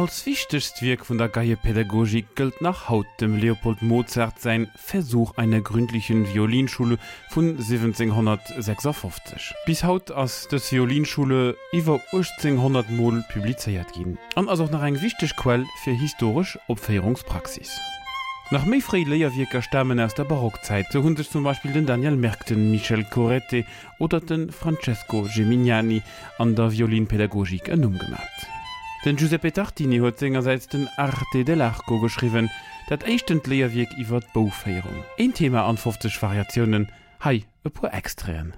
Als wichtigst Wirk von der Geierpädagogik gilt nach Haut dem Leopold Mozart sein Versuch einer gründlichen Violinschule von 1756. Bis haut aus das Violinschule über 1800 Mol publiziert ging. Und also auch noch ein wichtig Quell für historisch Opfährungspraxis. Nach méifrei Leierwieker stammen aus der Barockzeit, so hun sich zum Beispiel den Daniel Merkten, Michel Corette oder den Francesco Gemignani an der Violinpädagogik ennumgemacht. Den Giuseppe Tartini huet sengerseits den Arte dell'Arco geschriwen, dat echtend Leerwiek iwwer d'Boféierung. Een Thema an 50 Variationen, hei e pu extreen.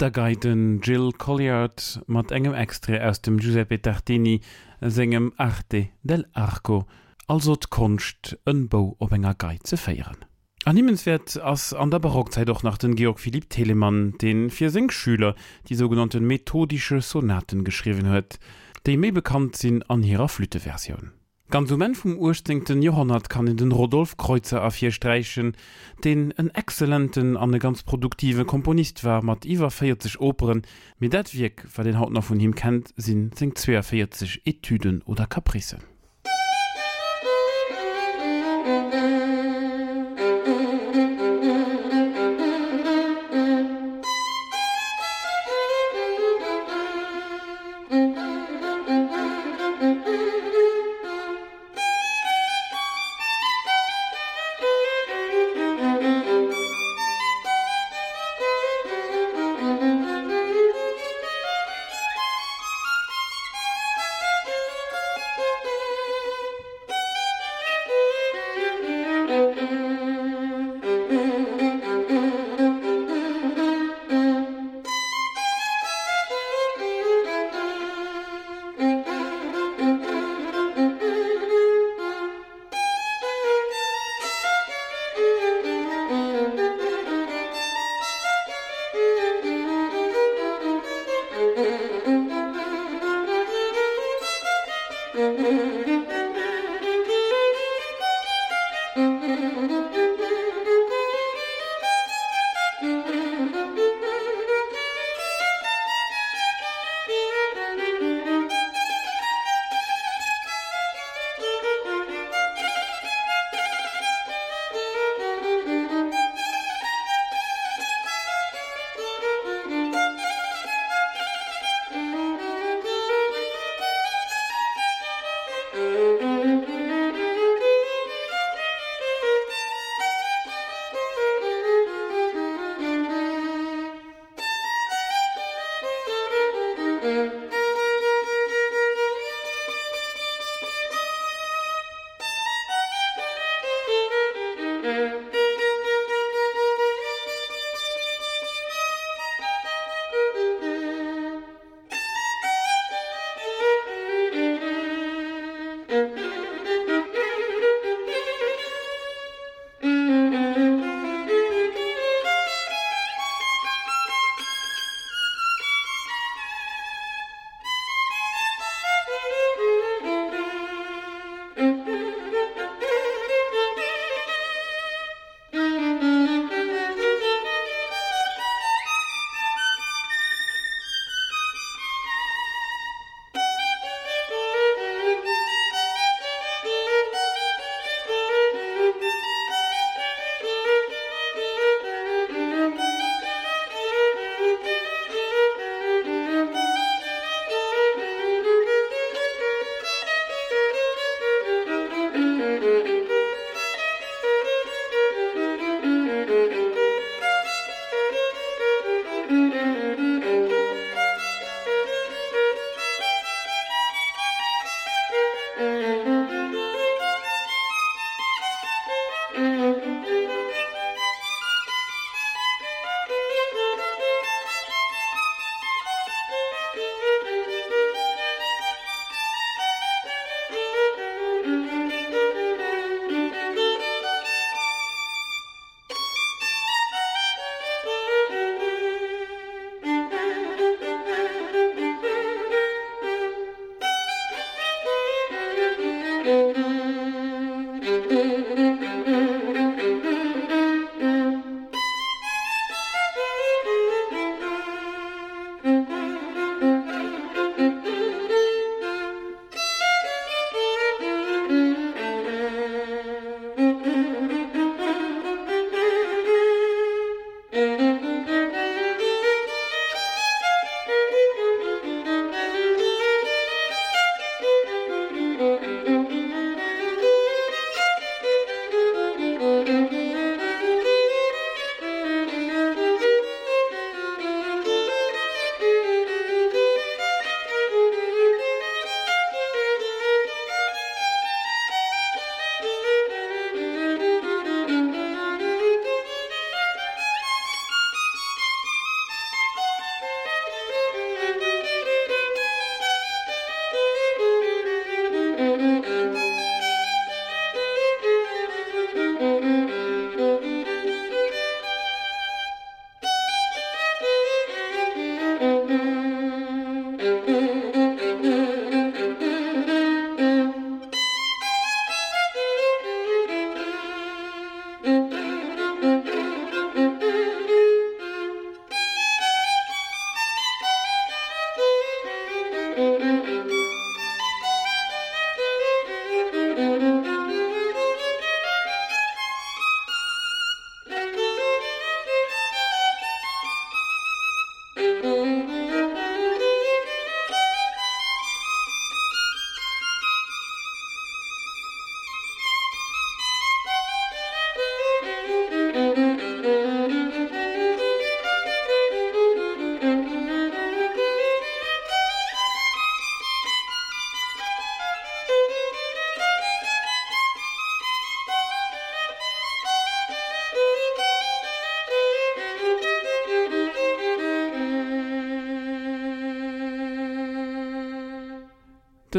Op der Geiten Jill Colliard mat engem Extre aus dem Giuseppe Tartini segem Arte del Arco, also d Konst en Bau op enger Geit ze feieren. Annehmenswert ass an der Barockzeit doch nach den Georg Philipp Telemann den vier Singschüler die sogenannten methodische Sonaten geschrieben huet, déi mé bekannt sinn an ihrer Flüteversion. Ganz um vum urstingten Johannat kann in den Rodolf Kreuzer afir streichen, den en exzellenten an e ganz produktive Komponist war mat iwwer 40 Operen, mit dat wiek war den Haut noch vun him kennt, sinn 42 Etüden oder Kaprissen.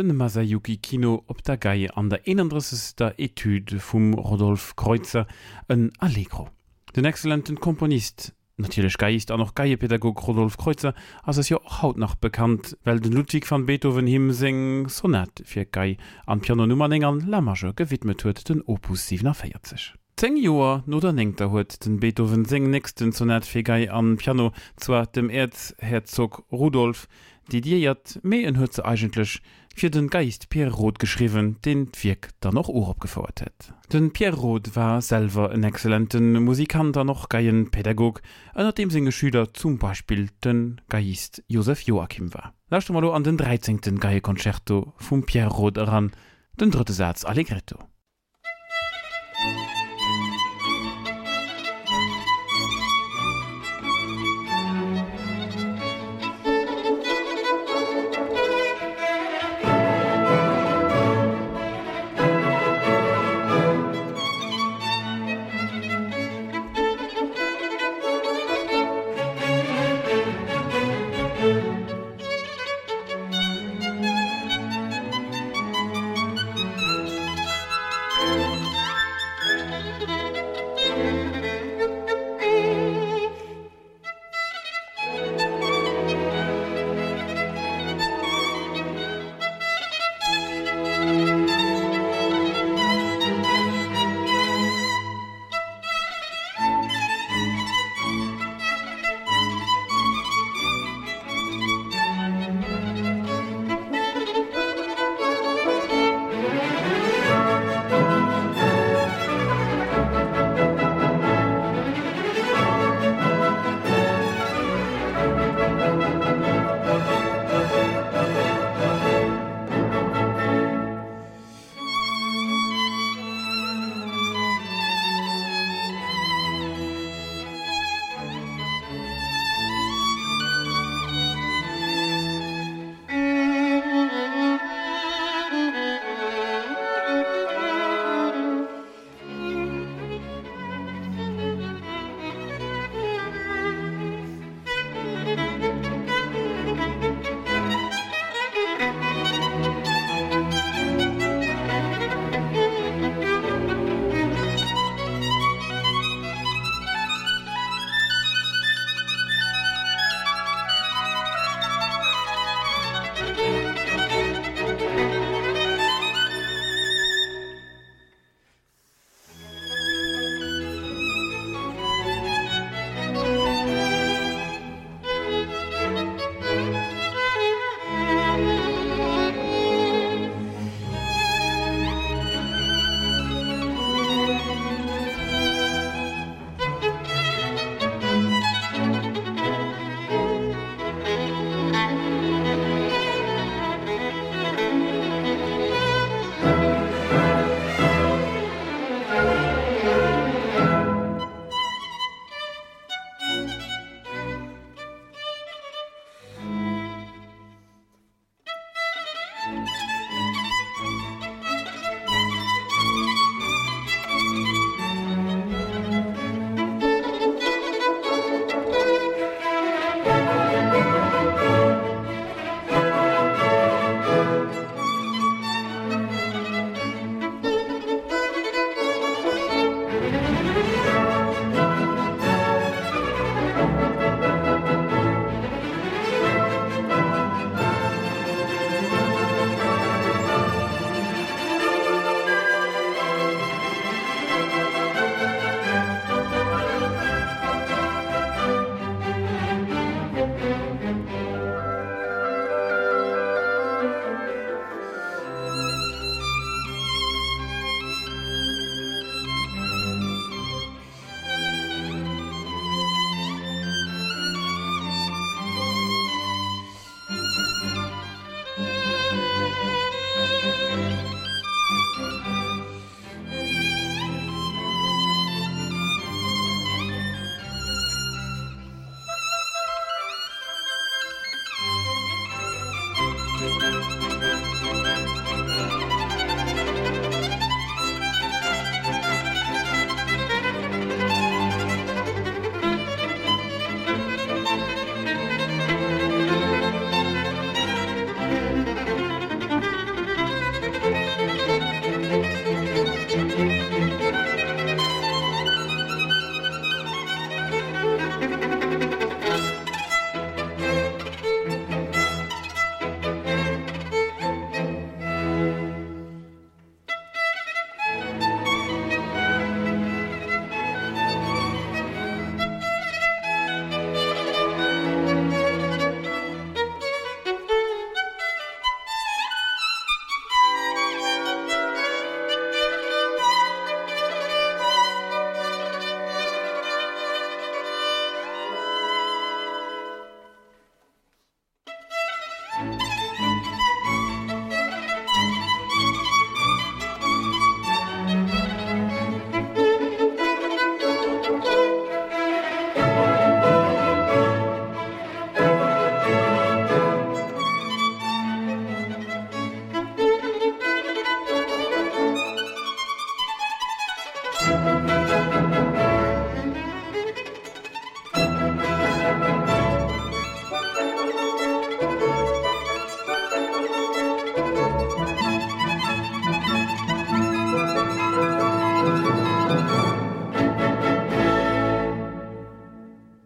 Den Masayuki Kino op der Geie an der 31. Etüde vum Rodolf Kreuzer en Allegro. Den exzellenten Komponist natürlich geist auch noch Geiepädagog Rodolf Kreuzer as es ja auch haut nach bekannt, weil den Ludwig van Beethoven him seng sonett fir Gei an Pianonummerningern Lammerger gewidmet huet den Opus 740. Zeng Joer no der enng der huet den Beethoven seng nächsten sonett fir Gei an Piano zwar dem Erzherzog Rudolf, die Diiert méi en huet ze eigentlech fir den Geist Pierre Roth geschriwen, den d'Wirk da noch Urop gefordert het. Den Pierre Roth war selver en exzellenten Musikanter noch geien Pädagog, ënner dem sine Schüler zum Beispiel den Geist Josef Joachim war. Lacht mal an den 13. Geiekonzerto vum Pierre Roth heran, den dritte Satz Allegretto.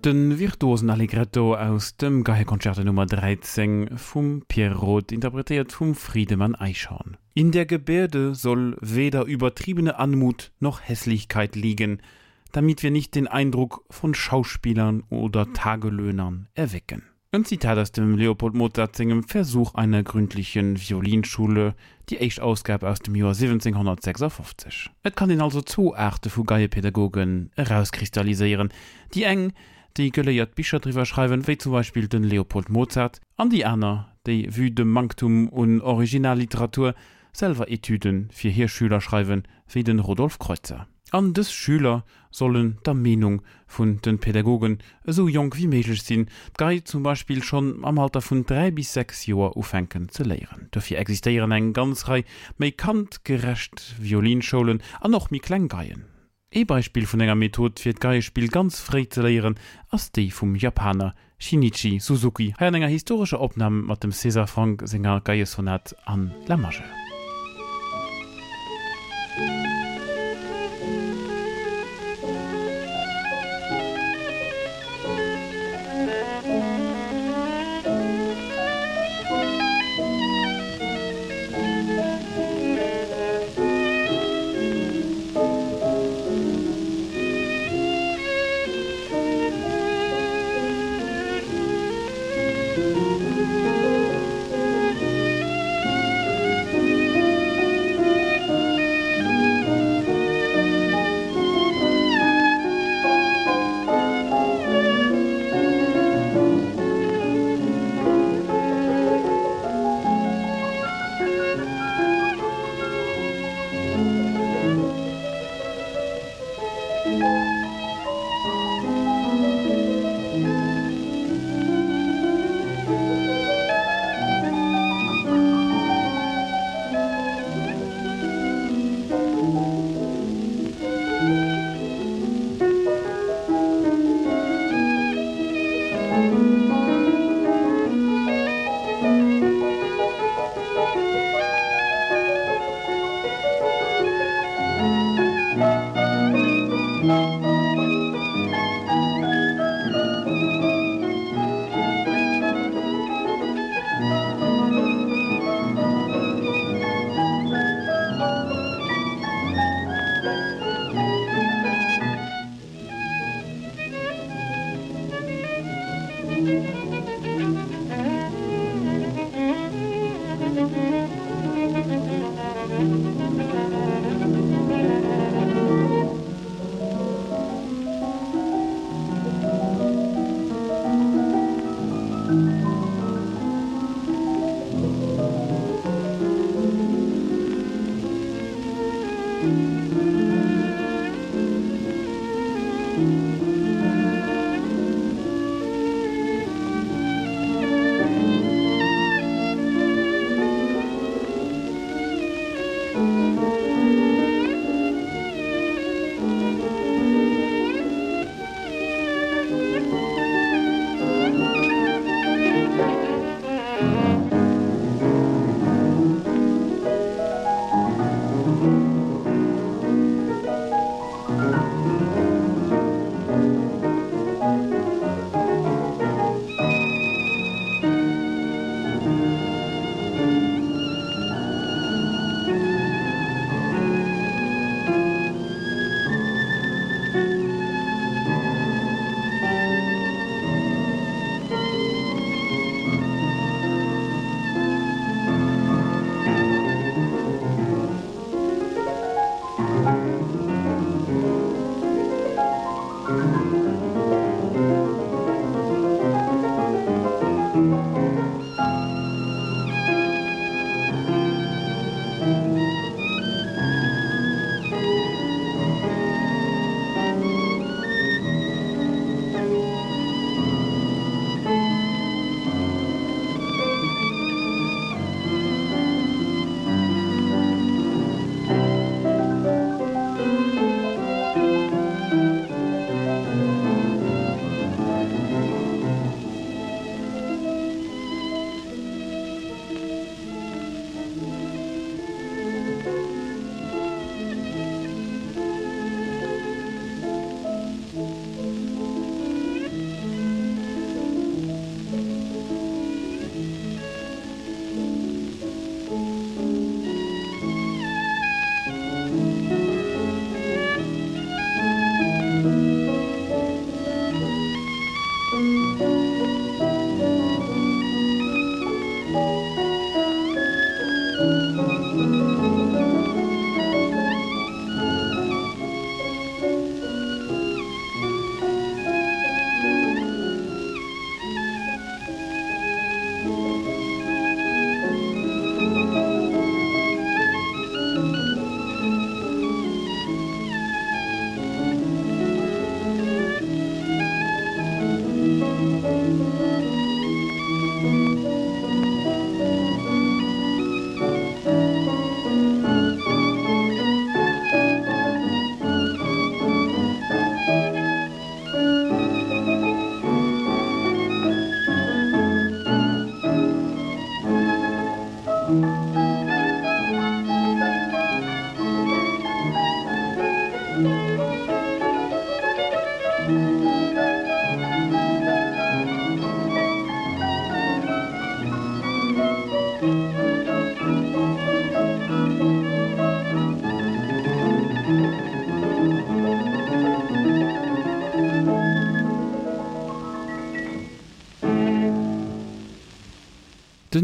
Den virtuosen Allegretto aus dem Gehekonzerte Nummer 13 vum Pierre Roth interpretiert vum Friedemann Eichhorn. In der Gebärde soll weder übertriebene Anmut noch Hässlichkeit liegen, damit wir nicht den Eindruck von Schauspielern oder Tagelöhnern erwecken. Ein Zitat aus dem Leopold Mozartzingem Versuch einer gründlichen Violinschule, die Echtausgabe aus dem Jahr 1756. Et kann den also zu Arte vu Geiepädagogen herauskristallisieren, die eng die geléiert Bicher drwer schreiwen wéi zum Beispiel den Leopold Mozart an die Anna déi wie dem Manktum un Originalliteratur selver Etüden fir Hirschüler schreiwen wie den Rodolf Kreuzer. Andes Schüler sollen der Menung vun den Pädagogen so jong wie méiglech sinn, gei zum Beispiel schon am Alter vun 3 bis 6 Joer ufenken ze léieren. Dafir existieren eng ganzrei méi kant gerecht Violinscholen an noch mi Kklengeien. E-Beispiel vun enger Method fir d Geispiel ganz fré ze leieren ass dei vum Japaner Shinichi Suzuki ha enger historische Opname mat dem Caesar Frank Sänger Geiersonat an Lamage.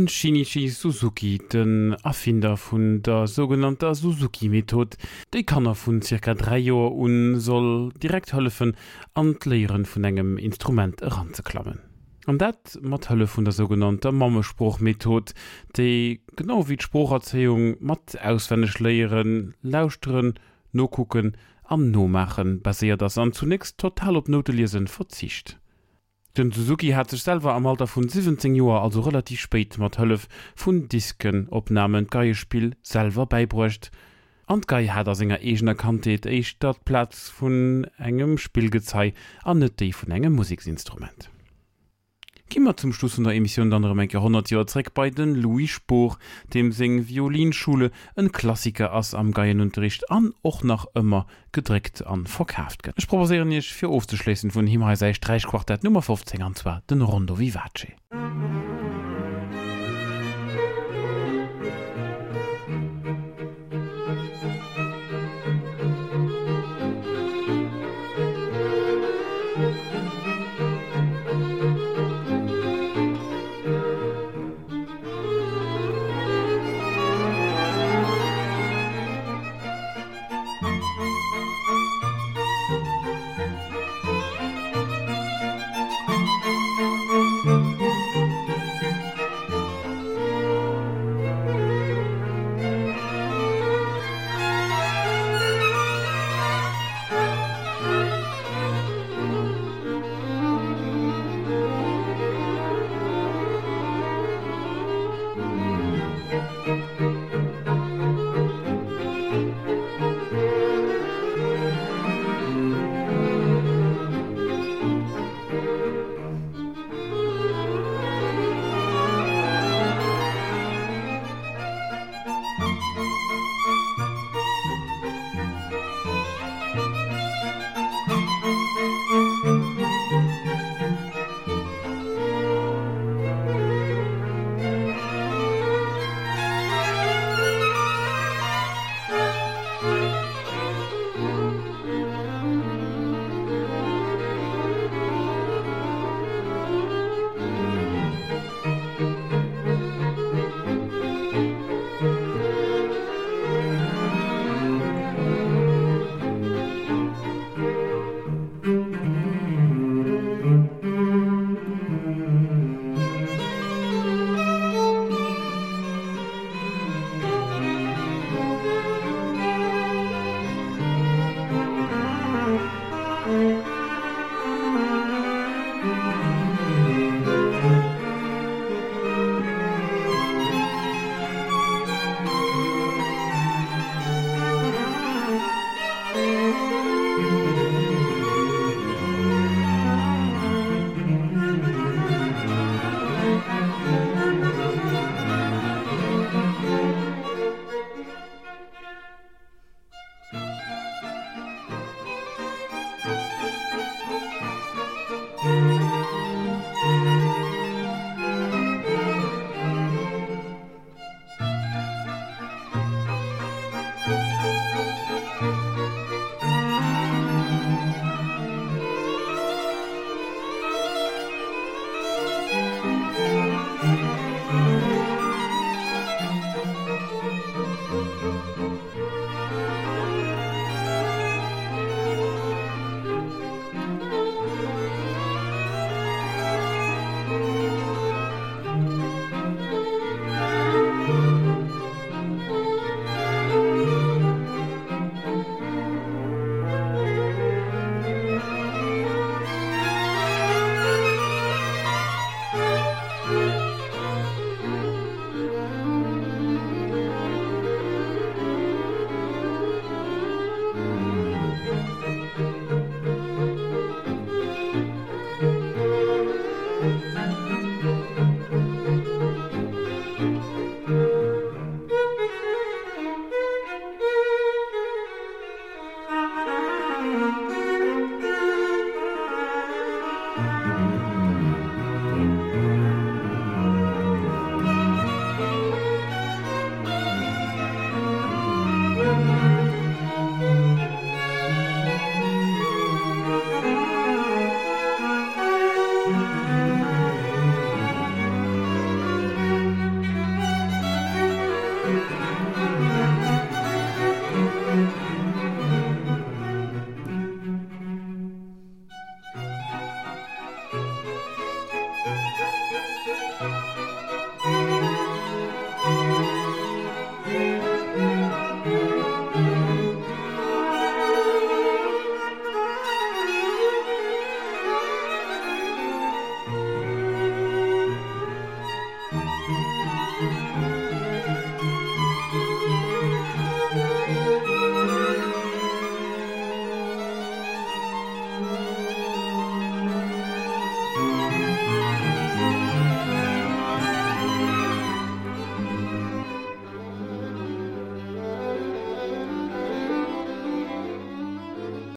den Shinichi Suzuki, den Erfinder vun der sogenannter Suzuki Method déi kann er vun circa 3 Joer un soll direkt hëllefen an d'Leieren vun engem Instrument heranzeklammen. An dat mat Hëlle vun der sogenannter Mammesprochmethod, déi genau wie d'Sprocherzeung mat auswennech léieren, lausren, nokucken, am nomachen baséiert ass an zunächst total op Noteliersinn verzicht. Den Suzuki hat sich selber am Alter von 17 Joer also relativ spät mat Hëllef vun Disken opnamen Geiespiel selber beibrucht. Andgei hat er senger egener Kantheet eich dat Platz vun engem Spielgezei an net déi vun engem Musiksinstrument. Kimmer zum Schluss der Emission dann enke 100 Joreck bei den Louis Spor, dem seng Violinschule en Klassiker ass am Geienunterricht an och nach ëmmer gedrégt an verkauft. Ich proposeieren ichch fir ofzeschlesessen vun Himmel sei Streichquartett Nummer 15 an zwar den Rondo Vivace.